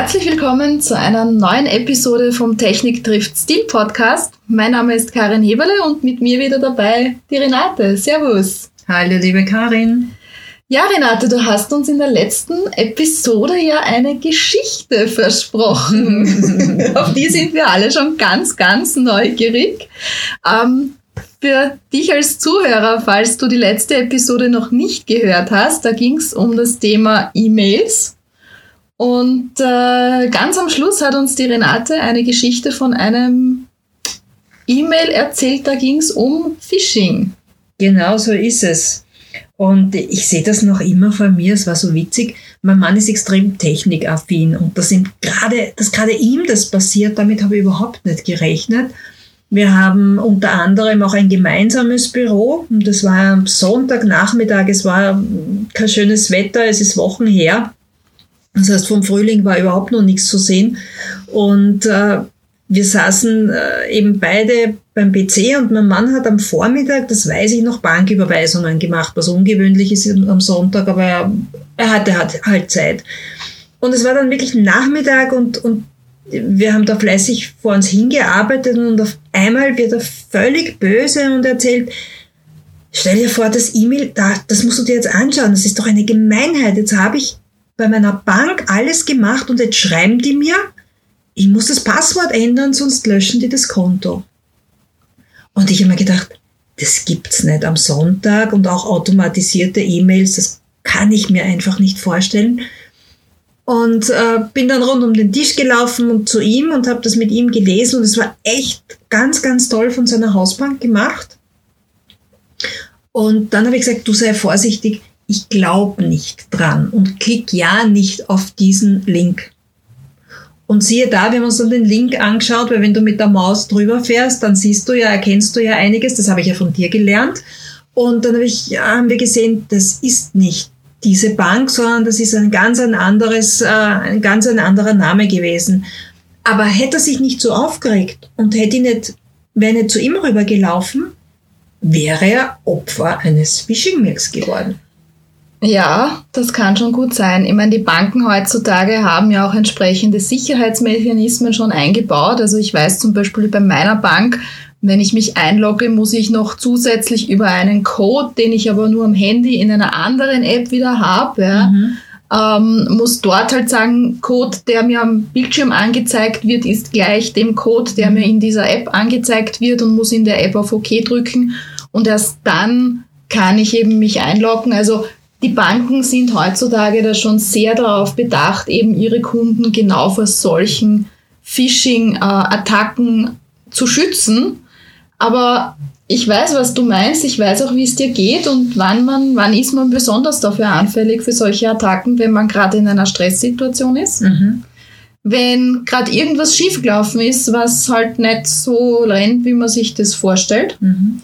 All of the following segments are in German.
Herzlich willkommen zu einer neuen Episode vom Technik trifft Stil Podcast. Mein Name ist Karin Heberle und mit mir wieder dabei die Renate. Servus. Hallo, liebe Karin. Ja, Renate, du hast uns in der letzten Episode ja eine Geschichte versprochen. Auf die sind wir alle schon ganz, ganz neugierig. Ähm, für dich als Zuhörer, falls du die letzte Episode noch nicht gehört hast, da ging es um das Thema E-Mails. Und äh, ganz am Schluss hat uns die Renate eine Geschichte von einem E-Mail erzählt, da ging es um Phishing. Genau so ist es. Und ich sehe das noch immer vor mir, es war so witzig. Mein Mann ist extrem technikaffin und das gerade, dass gerade ihm das passiert, damit habe ich überhaupt nicht gerechnet. Wir haben unter anderem auch ein gemeinsames Büro das war am Sonntagnachmittag, es war kein schönes Wetter, es ist Wochen her. Das heißt, vom Frühling war überhaupt noch nichts zu sehen. Und äh, wir saßen äh, eben beide beim PC und mein Mann hat am Vormittag, das weiß ich noch, Banküberweisungen gemacht, was ungewöhnlich ist am Sonntag, aber er, er hatte halt Zeit. Und es war dann wirklich Nachmittag und, und wir haben da fleißig vor uns hingearbeitet und auf einmal wird er völlig böse und erzählt, stell dir vor, das E-Mail, da, das musst du dir jetzt anschauen, das ist doch eine Gemeinheit. Jetzt habe ich bei meiner Bank alles gemacht und jetzt schreiben die mir, ich muss das Passwort ändern, sonst löschen die das Konto. Und ich habe mir gedacht, das gibt's nicht am Sonntag und auch automatisierte E-Mails, das kann ich mir einfach nicht vorstellen. Und äh, bin dann rund um den Tisch gelaufen und zu ihm und habe das mit ihm gelesen und es war echt ganz, ganz toll von seiner Hausbank gemacht. Und dann habe ich gesagt, du sei vorsichtig, ich glaube nicht dran und klick ja nicht auf diesen Link. Und siehe da, haben uns dann den Link angeschaut, weil wenn du mit der Maus drüber fährst, dann siehst du ja, erkennst du ja einiges, das habe ich ja von dir gelernt. Und dann habe ich, ja, haben wir gesehen, das ist nicht diese Bank, sondern das ist ein ganz ein anderes, äh, ein ganz ein anderer Name gewesen. Aber hätte er sich nicht so aufgeregt und hätte ihn nicht, wäre nicht zu ihm rübergelaufen, wäre er Opfer eines Phishing-Mails geworden. Ja, das kann schon gut sein. Ich meine, die Banken heutzutage haben ja auch entsprechende Sicherheitsmechanismen schon eingebaut. Also ich weiß zum Beispiel bei meiner Bank, wenn ich mich einlogge, muss ich noch zusätzlich über einen Code, den ich aber nur am Handy in einer anderen App wieder habe, ja, mhm. ähm, muss dort halt sagen, Code, der mir am Bildschirm angezeigt wird, ist gleich dem Code, der mir in dieser App angezeigt wird und muss in der App auf OK drücken. Und erst dann kann ich eben mich einloggen. Also die Banken sind heutzutage da schon sehr darauf bedacht, eben ihre Kunden genau vor solchen Phishing-Attacken zu schützen. Aber ich weiß, was du meinst. Ich weiß auch, wie es dir geht und wann man, wann ist man besonders dafür anfällig für solche Attacken, wenn man gerade in einer Stresssituation ist. Mhm. Wenn gerade irgendwas schiefgelaufen ist, was halt nicht so rennt, wie man sich das vorstellt. Mhm.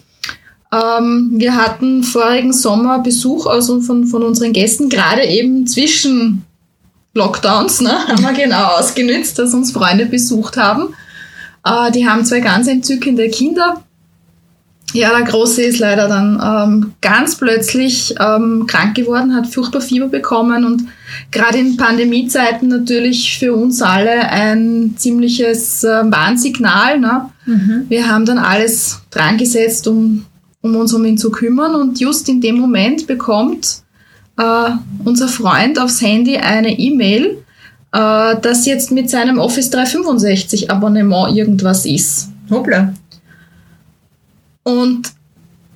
Ähm, wir hatten vorigen Sommer Besuch aus, von, von unseren Gästen, gerade eben zwischen Lockdowns, ne, haben wir genau ausgenützt, dass uns Freunde besucht haben. Äh, die haben zwei ganz entzückende Kinder. Ja, der Große ist leider dann ähm, ganz plötzlich ähm, krank geworden, hat furchtbar Fieber bekommen und gerade in Pandemiezeiten natürlich für uns alle ein ziemliches äh, Warnsignal. Ne? Mhm. Wir haben dann alles dran gesetzt, um um uns um ihn zu kümmern. Und just in dem Moment bekommt äh, unser Freund aufs Handy eine E-Mail, äh, dass jetzt mit seinem Office 365 Abonnement irgendwas ist. Hoppla. Und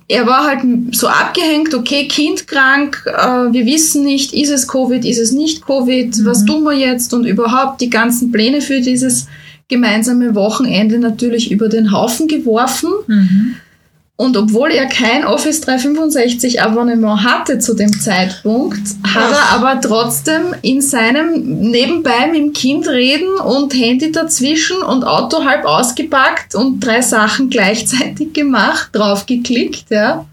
er war halt so abgehängt, okay, Kind krank, äh, wir wissen nicht, ist es Covid, ist es nicht Covid, mhm. was tun wir jetzt und überhaupt die ganzen Pläne für dieses gemeinsame Wochenende natürlich über den Haufen geworfen. Mhm. Und obwohl er kein Office 365 Abonnement hatte zu dem Zeitpunkt, hat er aber trotzdem in seinem nebenbei mit dem Kind reden und Handy dazwischen und Auto halb ausgepackt und drei Sachen gleichzeitig gemacht, draufgeklickt, ja.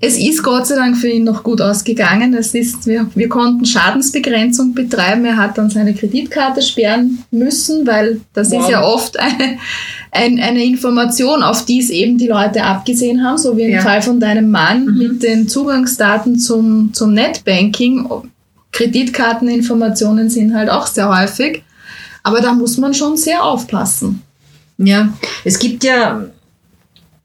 Es ist Gott sei Dank für ihn noch gut ausgegangen. Es ist, wir, wir konnten Schadensbegrenzung betreiben. Er hat dann seine Kreditkarte sperren müssen, weil das wow. ist ja oft eine, ein, eine Information, auf die es eben die Leute abgesehen haben, so wie im ja. Fall von deinem Mann mhm. mit den Zugangsdaten zum, zum Netbanking Kreditkarteninformationen sind halt auch sehr häufig. Aber da muss man schon sehr aufpassen. Ja, es gibt ja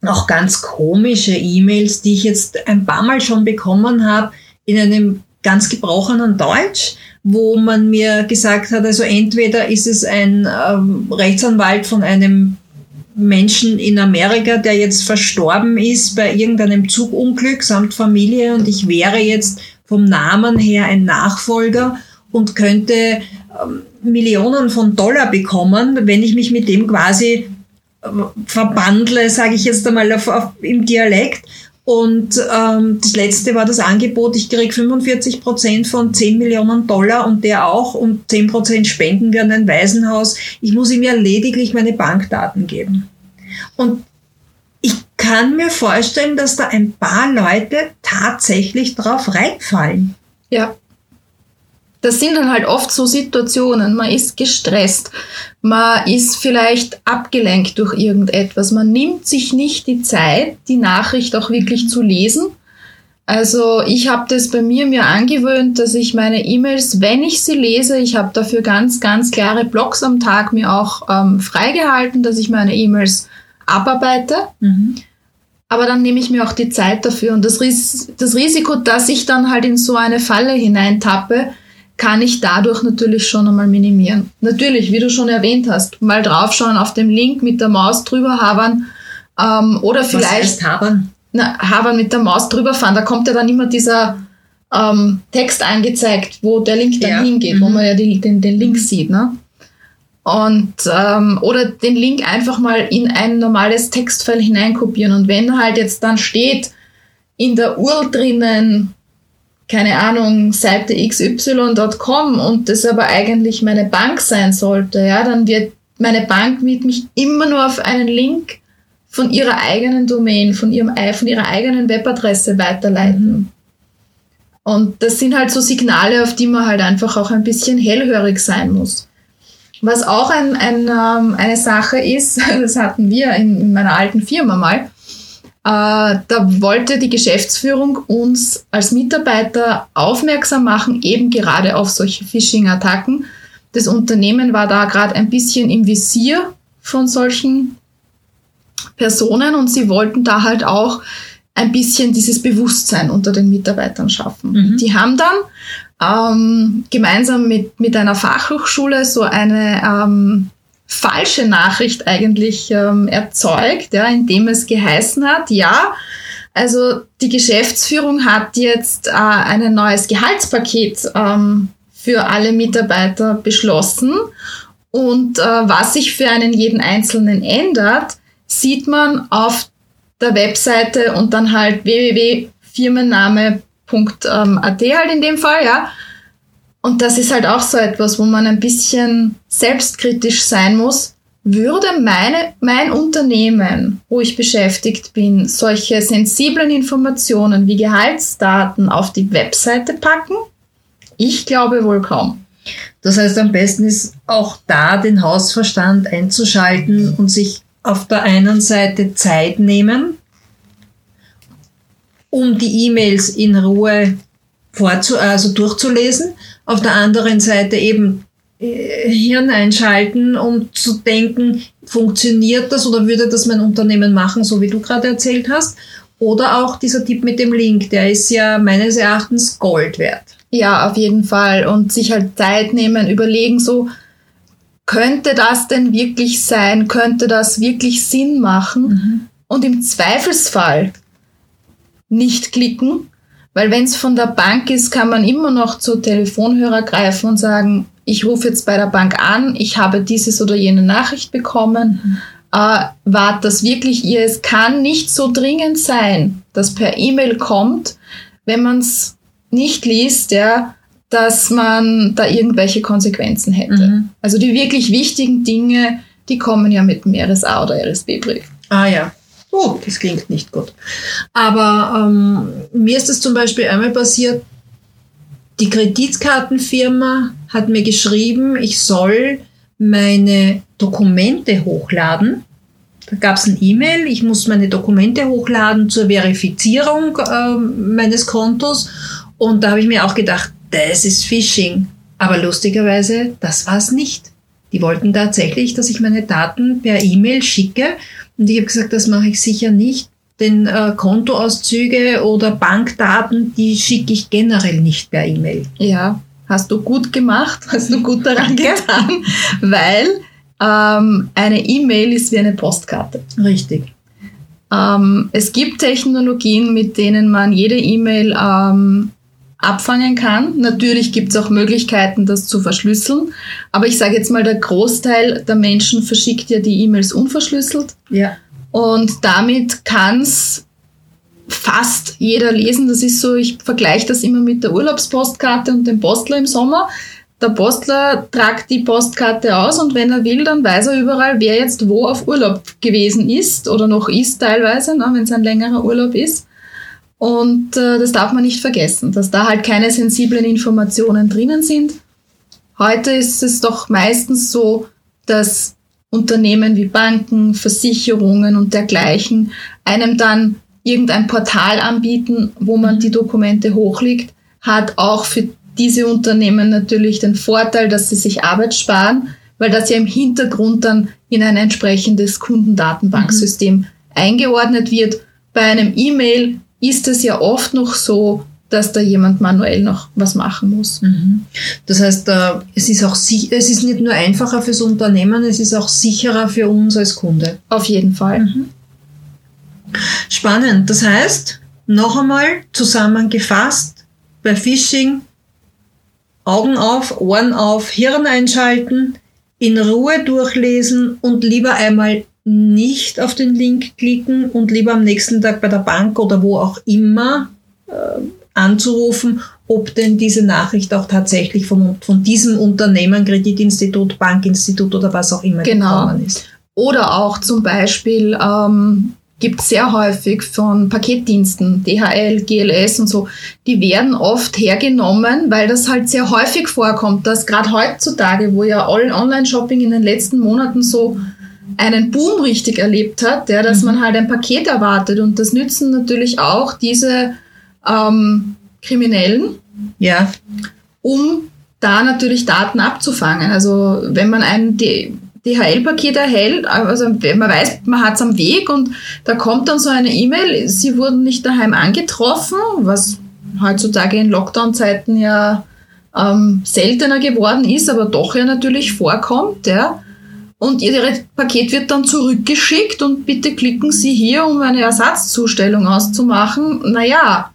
auch ganz komische E-Mails, die ich jetzt ein paar Mal schon bekommen habe in einem ganz gebrochenen Deutsch, wo man mir gesagt hat, also entweder ist es ein ähm, Rechtsanwalt von einem Menschen in Amerika, der jetzt verstorben ist bei irgendeinem Zugunglück samt Familie und ich wäre jetzt vom Namen her ein Nachfolger und könnte ähm, Millionen von Dollar bekommen, wenn ich mich mit dem quasi äh, verbandle, sage ich jetzt einmal auf, auf, im Dialekt. Und ähm, das letzte war das Angebot, ich kriege 45 Prozent von 10 Millionen Dollar und der auch und 10 Prozent spenden wir an ein Waisenhaus. Ich muss ihm ja lediglich meine Bankdaten geben. Und ich kann mir vorstellen, dass da ein paar Leute tatsächlich drauf reinfallen. Ja. Das sind dann halt oft so Situationen, man ist gestresst, man ist vielleicht abgelenkt durch irgendetwas, man nimmt sich nicht die Zeit, die Nachricht auch wirklich zu lesen. Also ich habe das bei mir mir angewöhnt, dass ich meine E-Mails, wenn ich sie lese, ich habe dafür ganz, ganz klare Blocks am Tag mir auch ähm, freigehalten, dass ich meine E-Mails abarbeite. Mhm. Aber dann nehme ich mir auch die Zeit dafür. Und das, Ris das Risiko, dass ich dann halt in so eine Falle hineintappe, kann ich dadurch natürlich schon einmal minimieren. Natürlich, wie du schon erwähnt hast, mal draufschauen, auf dem Link mit der Maus drüber habern ähm, oder vielleicht... Was heißt habern? Na, habern mit der Maus drüber fahren, da kommt ja dann immer dieser ähm, Text angezeigt, wo der Link dann ja. hingeht, mhm. wo man ja die, den, den Link sieht. Ne? Und ähm, oder den Link einfach mal in ein normales Textfile hineinkopieren. Und wenn halt jetzt dann steht in der URL drinnen keine Ahnung, Seite xy.com und das aber eigentlich meine Bank sein sollte, ja, dann wird meine Bank mit mich immer nur auf einen Link von ihrer eigenen Domain, von, ihrem, von ihrer eigenen Webadresse weiterleiten. Mhm. Und das sind halt so Signale, auf die man halt einfach auch ein bisschen hellhörig sein muss. Was auch ein, ein, ähm, eine Sache ist, das hatten wir in, in meiner alten Firma mal, äh, da wollte die Geschäftsführung uns als Mitarbeiter aufmerksam machen, eben gerade auf solche Phishing-Attacken. Das Unternehmen war da gerade ein bisschen im Visier von solchen Personen und sie wollten da halt auch ein bisschen dieses Bewusstsein unter den Mitarbeitern schaffen. Mhm. Die haben dann ähm, gemeinsam mit, mit einer Fachhochschule so eine ähm, falsche Nachricht eigentlich ähm, erzeugt, ja, indem es geheißen hat, ja, also die Geschäftsführung hat jetzt äh, ein neues Gehaltspaket ähm, für alle Mitarbeiter beschlossen. Und äh, was sich für einen jeden Einzelnen ändert, sieht man auf der Webseite und dann halt www.firmenname.at halt in dem Fall, ja. Und das ist halt auch so etwas, wo man ein bisschen selbstkritisch sein muss. Würde meine, mein Unternehmen, wo ich beschäftigt bin, solche sensiblen Informationen wie Gehaltsdaten auf die Webseite packen? Ich glaube wohl kaum. Das heißt, am besten ist auch da den Hausverstand einzuschalten und sich auf der einen Seite Zeit nehmen, um die E-Mails in Ruhe vorzu also durchzulesen auf der anderen Seite eben äh, Hirn einschalten, um zu denken, funktioniert das oder würde das mein Unternehmen machen, so wie du gerade erzählt hast? Oder auch dieser Tipp mit dem Link, der ist ja meines Erachtens Gold wert. Ja, auf jeden Fall. Und sich halt Zeit nehmen, überlegen, so, könnte das denn wirklich sein? Könnte das wirklich Sinn machen? Mhm. Und im Zweifelsfall nicht klicken, weil wenn es von der Bank ist, kann man immer noch zu Telefonhörer greifen und sagen, ich rufe jetzt bei der Bank an, ich habe dieses oder jene Nachricht bekommen. Mhm. Äh, war das wirklich ihr? Es kann nicht so dringend sein, dass per E-Mail kommt, wenn man es nicht liest, ja, dass man da irgendwelche Konsequenzen hätte. Mhm. Also die wirklich wichtigen Dinge, die kommen ja mit dem RSA oder RSB-Brief. Ah ja, oh, das klingt nicht gut. Aber ähm, mir ist es zum Beispiel einmal passiert, die Kreditkartenfirma hat mir geschrieben, ich soll meine Dokumente hochladen. Da gab es ein E-Mail, ich muss meine Dokumente hochladen zur Verifizierung äh, meines Kontos. Und da habe ich mir auch gedacht, das ist Phishing. Aber lustigerweise, das war es nicht. Die wollten tatsächlich, dass ich meine Daten per E-Mail schicke. Und ich habe gesagt, das mache ich sicher nicht. Denn äh, Kontoauszüge oder Bankdaten, die schicke ich generell nicht per E-Mail. Ja, hast du gut gemacht, hast du gut daran getan, weil ähm, eine E-Mail ist wie eine Postkarte. Richtig. Ähm, es gibt Technologien, mit denen man jede E-Mail ähm, abfangen kann. Natürlich gibt es auch Möglichkeiten, das zu verschlüsseln. Aber ich sage jetzt mal, der Großteil der Menschen verschickt ja die E-Mails unverschlüsselt. Ja. Und damit kann es fast jeder lesen. Das ist so, ich vergleiche das immer mit der Urlaubspostkarte und dem Postler im Sommer. Der Postler tragt die Postkarte aus und wenn er will, dann weiß er überall, wer jetzt wo auf Urlaub gewesen ist oder noch ist teilweise, ne, wenn es ein längerer Urlaub ist. Und äh, das darf man nicht vergessen, dass da halt keine sensiblen Informationen drinnen sind. Heute ist es doch meistens so, dass Unternehmen wie Banken, Versicherungen und dergleichen einem dann irgendein Portal anbieten, wo man die Dokumente hochlegt, hat auch für diese Unternehmen natürlich den Vorteil, dass sie sich Arbeit sparen, weil das ja im Hintergrund dann in ein entsprechendes Kundendatenbanksystem mhm. eingeordnet wird. Bei einem E-Mail ist es ja oft noch so, dass da jemand manuell noch was machen muss. Mhm. Das heißt, äh, es ist auch es ist nicht nur einfacher fürs Unternehmen, es ist auch sicherer für uns als Kunde. Auf jeden Fall. Mhm. Spannend. Das heißt, noch einmal zusammengefasst, bei Phishing Augen auf, Ohren auf, Hirn einschalten, in Ruhe durchlesen und lieber einmal nicht auf den Link klicken und lieber am nächsten Tag bei der Bank oder wo auch immer äh, anzurufen, ob denn diese Nachricht auch tatsächlich von, von diesem Unternehmen, Kreditinstitut, Bankinstitut oder was auch immer genau. gekommen ist. Oder auch zum Beispiel ähm, gibt sehr häufig von Paketdiensten, DHL, GLS und so, die werden oft hergenommen, weil das halt sehr häufig vorkommt, dass gerade heutzutage, wo ja Online-Shopping in den letzten Monaten so einen Boom richtig erlebt hat, ja, dass mhm. man halt ein Paket erwartet und das nützen natürlich auch diese ähm, Kriminellen, ja. um da natürlich Daten abzufangen. Also wenn man ein DHL-Paket erhält, also man weiß, man hat es am Weg und da kommt dann so eine E-Mail, sie wurden nicht daheim angetroffen, was heutzutage in Lockdown-Zeiten ja ähm, seltener geworden ist, aber doch ja natürlich vorkommt, ja. Und Ihr Paket wird dann zurückgeschickt und bitte klicken Sie hier, um eine Ersatzzustellung auszumachen. Naja,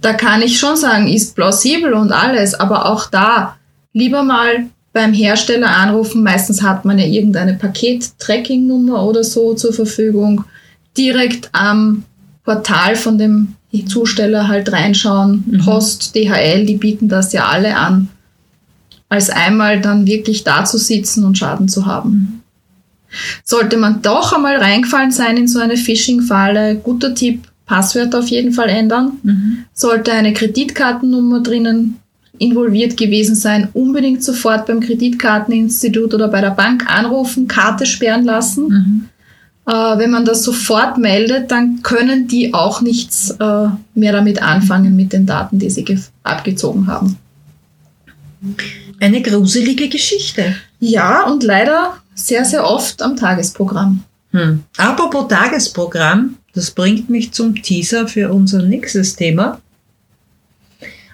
da kann ich schon sagen, ist plausibel und alles, aber auch da lieber mal beim Hersteller anrufen. Meistens hat man ja irgendeine Paket-Tracking-Nummer oder so zur Verfügung. Direkt am Portal von dem Zusteller halt reinschauen. Mhm. Post, DHL, die bieten das ja alle an. Als einmal dann wirklich da zu sitzen und Schaden zu haben. Sollte man doch einmal reingefallen sein in so eine Phishing-Falle, guter Tipp, Passwort auf jeden Fall ändern. Mhm. Sollte eine Kreditkartennummer drinnen involviert gewesen sein, unbedingt sofort beim Kreditkarteninstitut oder bei der Bank anrufen, Karte sperren lassen. Mhm. Äh, wenn man das sofort meldet, dann können die auch nichts äh, mehr damit anfangen mit den Daten, die sie abgezogen haben. Eine gruselige Geschichte. Ja, und leider sehr, sehr oft am Tagesprogramm. Hm. Apropos Tagesprogramm, das bringt mich zum Teaser für unser nächstes Thema.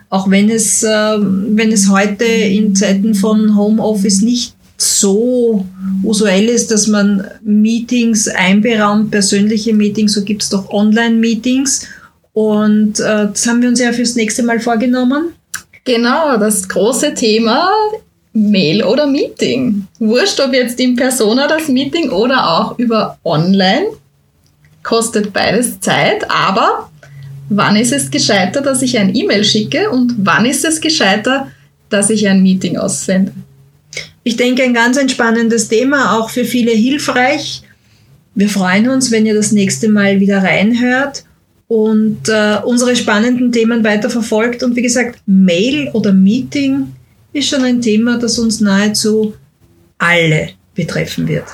Auch wenn es, äh, wenn es heute in Zeiten von Homeoffice nicht so usuell ist, dass man Meetings einberaumt, persönliche Meetings, so gibt es doch Online-Meetings. Und äh, das haben wir uns ja fürs nächste Mal vorgenommen. Genau, das große Thema Mail oder Meeting. Wurscht, ob jetzt in Persona das Meeting oder auch über Online kostet beides Zeit, aber wann ist es gescheiter, dass ich ein E-Mail schicke und wann ist es gescheiter, dass ich ein Meeting aussende? Ich denke, ein ganz entspannendes Thema, auch für viele hilfreich. Wir freuen uns, wenn ihr das nächste Mal wieder reinhört und äh, unsere spannenden Themen weiter verfolgt. Und wie gesagt, Mail oder Meeting ist schon ein Thema, das uns nahezu alle betreffen wird.